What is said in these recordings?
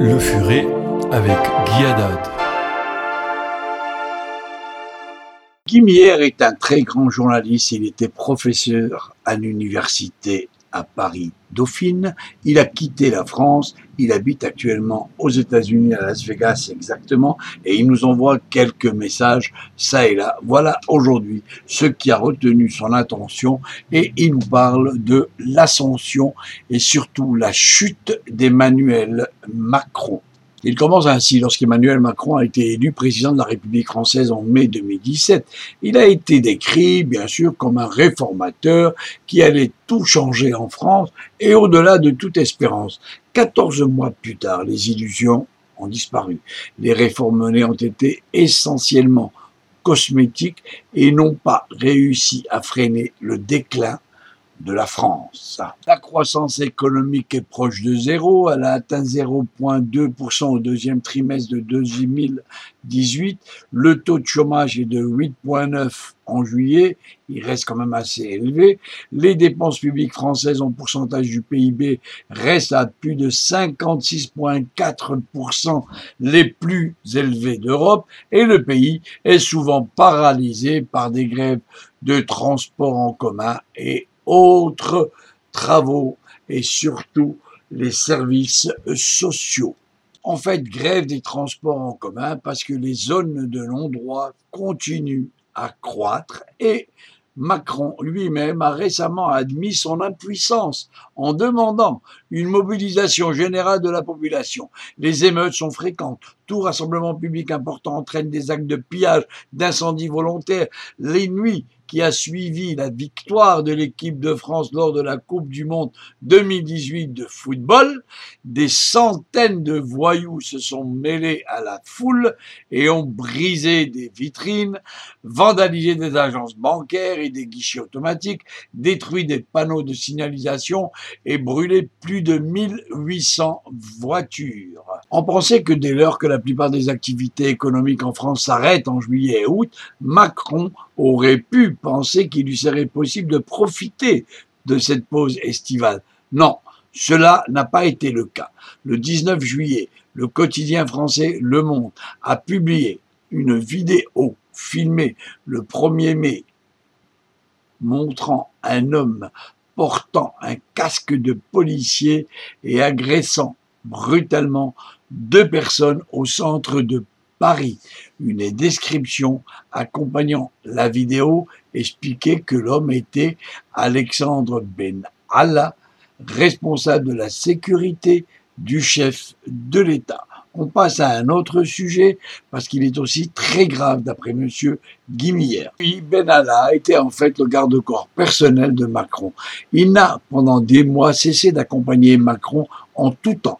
Le Furet avec Guy Haddad. Guy est un très grand journaliste. Il était professeur à l'université à Paris Dauphine. Il a quitté la France. Il habite actuellement aux États-Unis, à Las Vegas exactement, et il nous envoie quelques messages, ça et là. Voilà aujourd'hui ce qui a retenu son attention, et il nous parle de l'ascension et surtout la chute d'Emmanuel Macron. Il commence ainsi lorsqu'Emmanuel Macron a été élu président de la République française en mai 2017. Il a été décrit, bien sûr, comme un réformateur qui allait tout changer en France et au-delà de toute espérance. 14 mois plus tard, les illusions ont disparu. Les réformes menées ont été essentiellement cosmétiques et n'ont pas réussi à freiner le déclin de la France. La croissance économique est proche de zéro, elle a atteint 0,2% au deuxième trimestre de 2018, le taux de chômage est de 8,9 en juillet, il reste quand même assez élevé, les dépenses publiques françaises en pourcentage du PIB restent à plus de 56,4% les plus élevés d'Europe, et le pays est souvent paralysé par des grèves de transport en commun et autres travaux et surtout les services sociaux. En fait, grève des transports en commun parce que les zones de non-droit continuent à croître et Macron lui-même a récemment admis son impuissance en demandant une mobilisation générale de la population. Les émeutes sont fréquentes. Tout rassemblement public important entraîne des actes de pillage, d'incendie volontaires. Les nuits qui a suivi la victoire de l'équipe de France lors de la Coupe du Monde 2018 de football, des centaines de voyous se sont mêlés à la foule et ont brisé des vitrines, vandalisé des agences bancaires et des guichets automatiques, détruit des panneaux de signalisation et brûlé plus de 1800 voitures. On pensait que dès lors que la plupart des activités économiques en France s'arrêtent en juillet et août, Macron aurait pu penser qu'il lui serait possible de profiter de cette pause estivale. Non, cela n'a pas été le cas. Le 19 juillet, le quotidien français Le Monde a publié une vidéo filmée le 1er mai montrant un homme portant un casque de policier et agressant brutalement deux personnes au centre de Paris. Une description accompagnant la vidéo expliquait que l'homme était Alexandre Ben Allah, responsable de la sécurité du chef de l'État. On passe à un autre sujet parce qu'il est aussi très grave d'après monsieur Guimière. Ben Allah était en fait le garde-corps personnel de Macron. Il n'a pendant des mois cessé d'accompagner Macron en tout temps,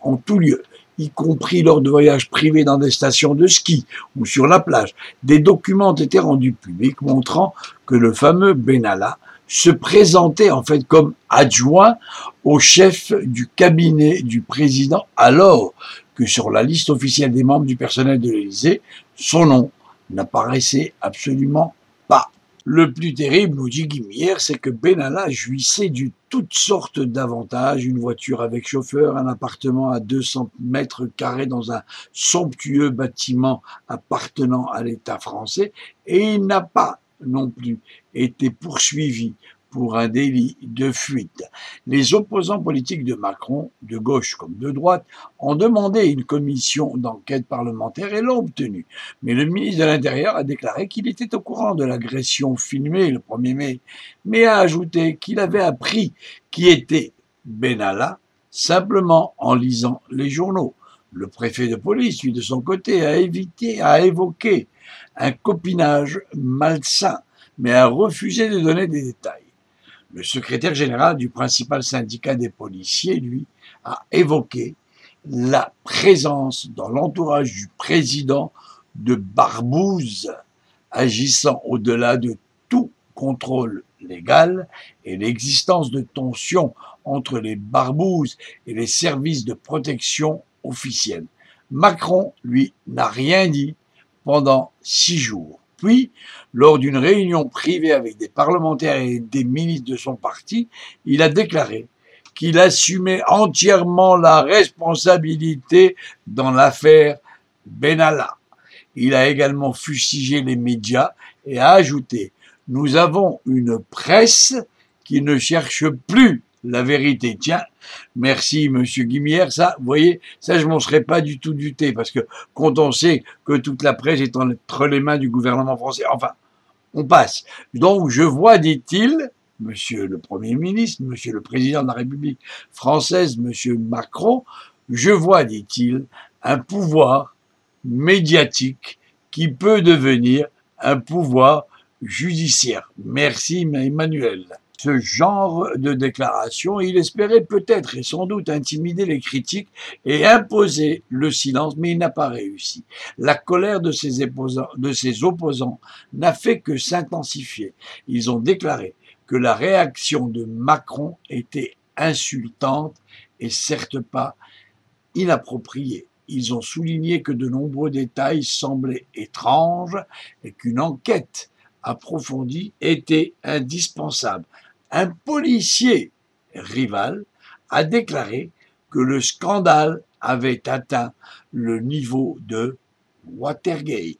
en tout lieu y compris lors de voyages privés dans des stations de ski ou sur la plage. Des documents ont été rendus publics montrant que le fameux Benalla se présentait en fait comme adjoint au chef du cabinet du président alors que sur la liste officielle des membres du personnel de l'Élysée, son nom n'apparaissait absolument pas. Le plus terrible, nous dit Guimière, c'est que Benalla jouissait de toutes sortes d'avantages, une voiture avec chauffeur, un appartement à 200 mètres carrés dans un somptueux bâtiment appartenant à l'État français, et il n'a pas non plus été poursuivi pour un délit de fuite. Les opposants politiques de Macron, de gauche comme de droite, ont demandé une commission d'enquête parlementaire et l'ont obtenue. Mais le ministre de l'Intérieur a déclaré qu'il était au courant de l'agression filmée le 1er mai, mais a ajouté qu'il avait appris qui était Benalla simplement en lisant les journaux. Le préfet de police, lui, de son côté, a évité, a évoqué un copinage malsain, mais a refusé de donner des détails. Le secrétaire général du principal syndicat des policiers, lui, a évoqué la présence dans l'entourage du président de barbouzes agissant au-delà de tout contrôle légal et l'existence de tensions entre les barbouzes et les services de protection officiels. Macron, lui, n'a rien dit pendant six jours. Puis, lors d'une réunion privée avec des parlementaires et des ministres de son parti, il a déclaré qu'il assumait entièrement la responsabilité dans l'affaire Benalla. Il a également fustigé les médias et a ajouté Nous avons une presse qui ne cherche plus la vérité. Tiens, merci Monsieur Guimière, ça, vous voyez, ça je m'en serais pas du tout douté, parce que quand on sait que toute la presse est entre les mains du gouvernement français, enfin, on passe. Donc je vois, dit-il, Monsieur le Premier ministre, Monsieur le Président de la République française, Monsieur Macron, je vois, dit-il, un pouvoir médiatique qui peut devenir un pouvoir judiciaire. Merci Emmanuel. Ce genre de déclaration, il espérait peut-être et sans doute intimider les critiques et imposer le silence, mais il n'a pas réussi. La colère de ses, de ses opposants n'a fait que s'intensifier. Ils ont déclaré que la réaction de Macron était insultante et certes pas inappropriée. Ils ont souligné que de nombreux détails semblaient étranges et qu'une enquête approfondie était indispensable. Un policier rival a déclaré que le scandale avait atteint le niveau de Watergate.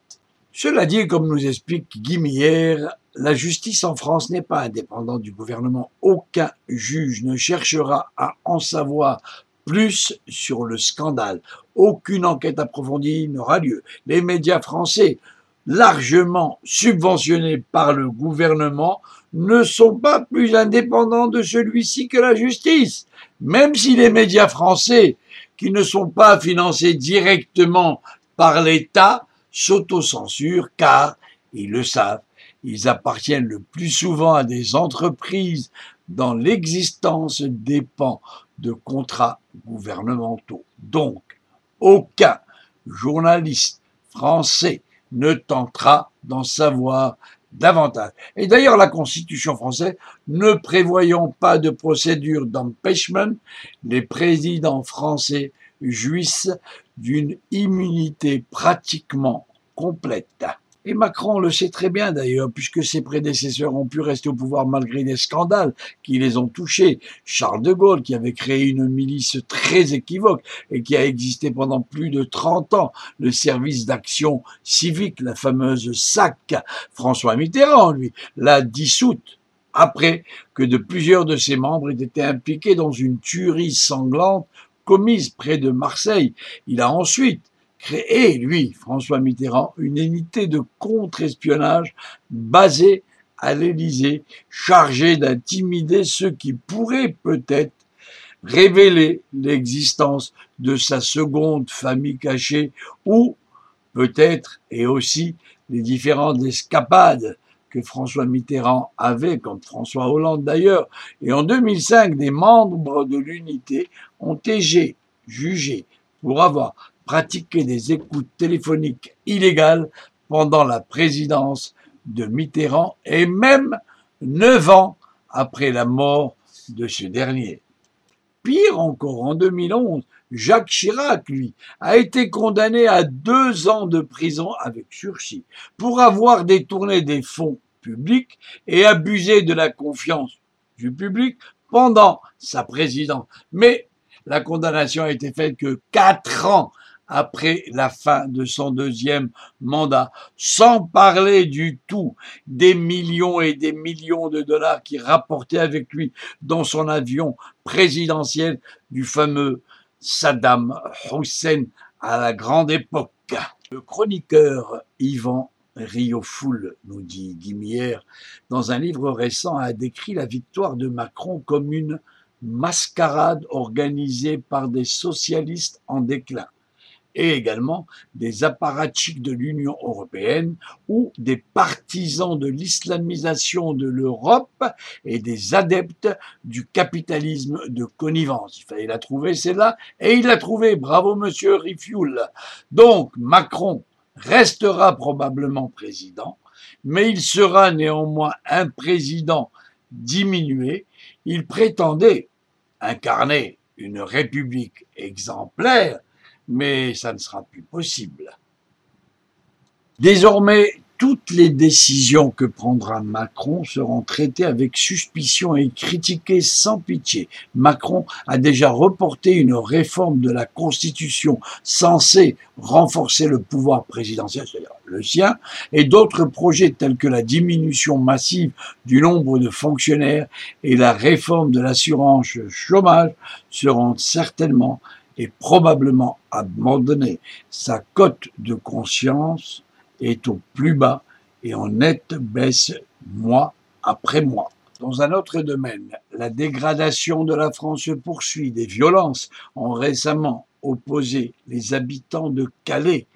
Cela dit, comme nous explique Guimière, la justice en France n'est pas indépendante du gouvernement. Aucun juge ne cherchera à en savoir plus sur le scandale. Aucune enquête approfondie n'aura lieu. Les médias français, largement subventionnés par le gouvernement, ne sont pas plus indépendants de celui-ci que la justice. Même si les médias français, qui ne sont pas financés directement par l'État, s'autocensurent car, ils le savent, ils appartiennent le plus souvent à des entreprises dont l'existence dépend de contrats gouvernementaux. Donc, aucun journaliste français ne tentera d'en savoir davantage. Et d'ailleurs, la Constitution française, ne prévoyant pas de procédure d'empêchement, les présidents français jouissent d'une immunité pratiquement complète. Et Macron le sait très bien d'ailleurs, puisque ses prédécesseurs ont pu rester au pouvoir malgré des scandales qui les ont touchés. Charles de Gaulle, qui avait créé une milice très équivoque et qui a existé pendant plus de 30 ans, le service d'action civique, la fameuse SAC. François Mitterrand, lui, l'a dissoute après que de plusieurs de ses membres aient été impliqués dans une tuerie sanglante commise près de Marseille. Il a ensuite créé, lui, François Mitterrand, une unité de contre-espionnage basée à l'Élysée, chargée d'intimider ceux qui pourraient peut-être révéler l'existence de sa seconde famille cachée ou peut-être et aussi les différentes escapades que François Mitterrand avait, comme François Hollande d'ailleurs. Et en 2005, des membres de l'unité ont été jugés pour avoir pratiqué des écoutes téléphoniques illégales pendant la présidence de Mitterrand et même neuf ans après la mort de ce dernier. Pire encore, en 2011, Jacques Chirac, lui, a été condamné à deux ans de prison avec sursis pour avoir détourné des fonds publics et abusé de la confiance du public pendant sa présidence. Mais la condamnation a été faite que quatre ans après la fin de son deuxième mandat, sans parler du tout des millions et des millions de dollars qu'il rapportait avec lui dans son avion présidentiel du fameux Saddam Hussein à la grande époque. Le chroniqueur Yvan Riofoul, nous dit Guimière, dans un livre récent, a décrit la victoire de Macron comme une mascarade organisée par des socialistes en déclin et également des apparatchiks de l'Union européenne ou des partisans de l'islamisation de l'Europe et des adeptes du capitalisme de connivence. Il fallait la trouver, c'est là, et il l'a trouvé. Bravo, monsieur Rifioul. Donc, Macron restera probablement président, mais il sera néanmoins un président diminué. Il prétendait incarner une république exemplaire, mais ça ne sera plus possible. Désormais, toutes les décisions que prendra Macron seront traitées avec suspicion et critiquées sans pitié. Macron a déjà reporté une réforme de la Constitution censée renforcer le pouvoir présidentiel, c'est-à-dire le sien, et d'autres projets tels que la diminution massive du nombre de fonctionnaires et la réforme de l'assurance chômage seront certainement et probablement abandonnés. Sa cote de conscience est au plus bas et en nette baisse mois après mois. Dans un autre domaine, la dégradation de la France se poursuit. Des violences ont récemment opposé les habitants de Calais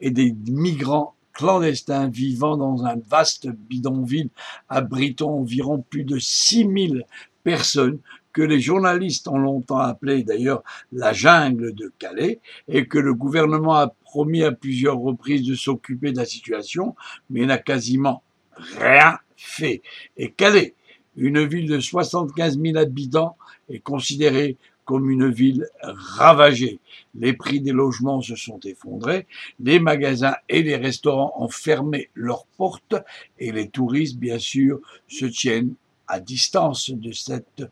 et des migrants clandestins vivant dans un vaste bidonville abritant environ plus de 6000 personnes que les journalistes ont longtemps appelé d'ailleurs la jungle de Calais et que le gouvernement a promis à plusieurs reprises de s'occuper de la situation, mais n'a quasiment rien fait. Et Calais, une ville de 75 000 habitants, est considérée comme une ville ravagée. Les prix des logements se sont effondrés, les magasins et les restaurants ont fermé leurs portes et les touristes, bien sûr, se tiennent à distance de cette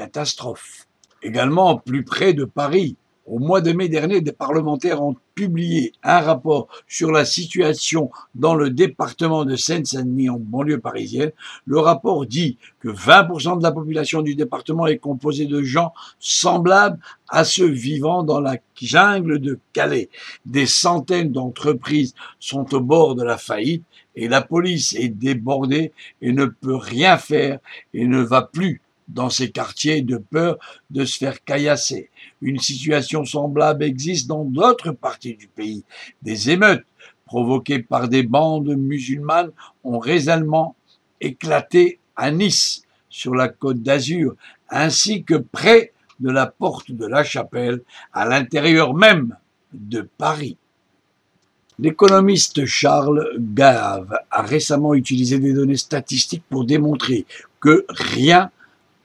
catastrophe. Également, plus près de Paris, au mois de mai dernier, des parlementaires ont publié un rapport sur la situation dans le département de Seine-Saint-Denis en banlieue parisienne. Le rapport dit que 20% de la population du département est composée de gens semblables à ceux vivant dans la jungle de Calais. Des centaines d'entreprises sont au bord de la faillite et la police est débordée et ne peut rien faire et ne va plus dans ces quartiers de peur de se faire caillasser. Une situation semblable existe dans d'autres parties du pays. Des émeutes provoquées par des bandes musulmanes ont récemment éclaté à Nice, sur la côte d'Azur, ainsi que près de la porte de la chapelle, à l'intérieur même de Paris. L'économiste Charles Gave a récemment utilisé des données statistiques pour démontrer que rien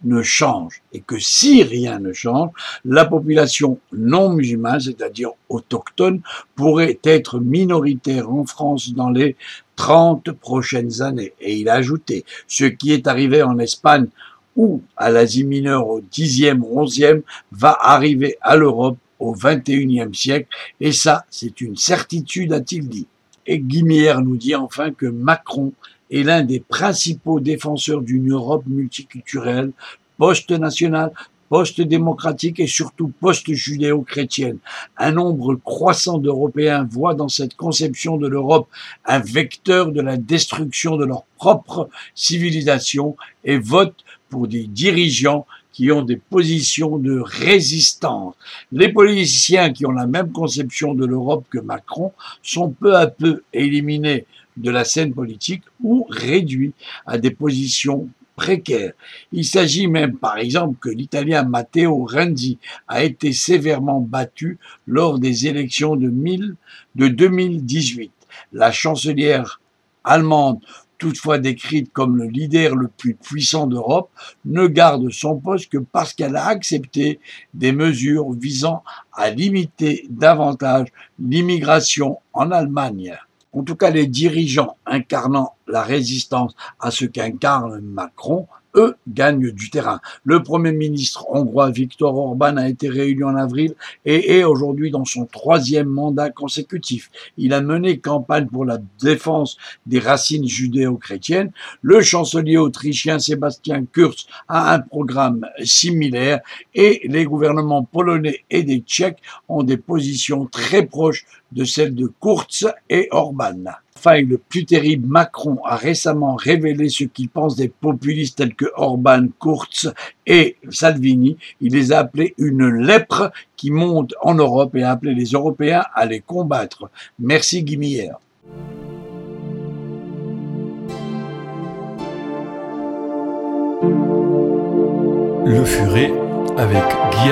ne change et que si rien ne change, la population non musulmane, c'est-à-dire autochtone, pourrait être minoritaire en France dans les 30 prochaines années. Et il a ajouté, ce qui est arrivé en Espagne ou à l'Asie mineure au 10e ou 11e va arriver à l'Europe au 21e siècle. Et ça, c'est une certitude, a-t-il dit. Et Guimière nous dit enfin que Macron est l'un des principaux défenseurs d'une Europe multiculturelle, post-nationale, post-démocratique et surtout post-judéo-chrétienne. Un nombre croissant d'Européens voient dans cette conception de l'Europe un vecteur de la destruction de leur propre civilisation et votent pour des dirigeants qui ont des positions de résistance. Les politiciens qui ont la même conception de l'Europe que Macron sont peu à peu éliminés de la scène politique ou réduits à des positions précaires. Il s'agit même, par exemple, que l'Italien Matteo Renzi a été sévèrement battu lors des élections de, 1000, de 2018. La chancelière allemande toutefois décrite comme le leader le plus puissant d'Europe, ne garde son poste que parce qu'elle a accepté des mesures visant à limiter davantage l'immigration en Allemagne en tout cas les dirigeants incarnant la résistance à ce qu'incarne Macron, eux, gagnent du terrain. Le Premier ministre hongrois Viktor Orban a été réélu en avril et est aujourd'hui dans son troisième mandat consécutif. Il a mené campagne pour la défense des racines judéo-chrétiennes. Le chancelier autrichien Sébastien Kurz a un programme similaire et les gouvernements polonais et des tchèques ont des positions très proches de celles de Kurz et Orban. Enfin, le plus terrible, Macron a récemment révélé ce qu'il pense des populistes tels que Orban, Kurz et Salvini. Il les a appelés une lèpre qui monte en Europe et a appelé les Européens à les combattre. Merci Guimillère. Le Furet avec Guy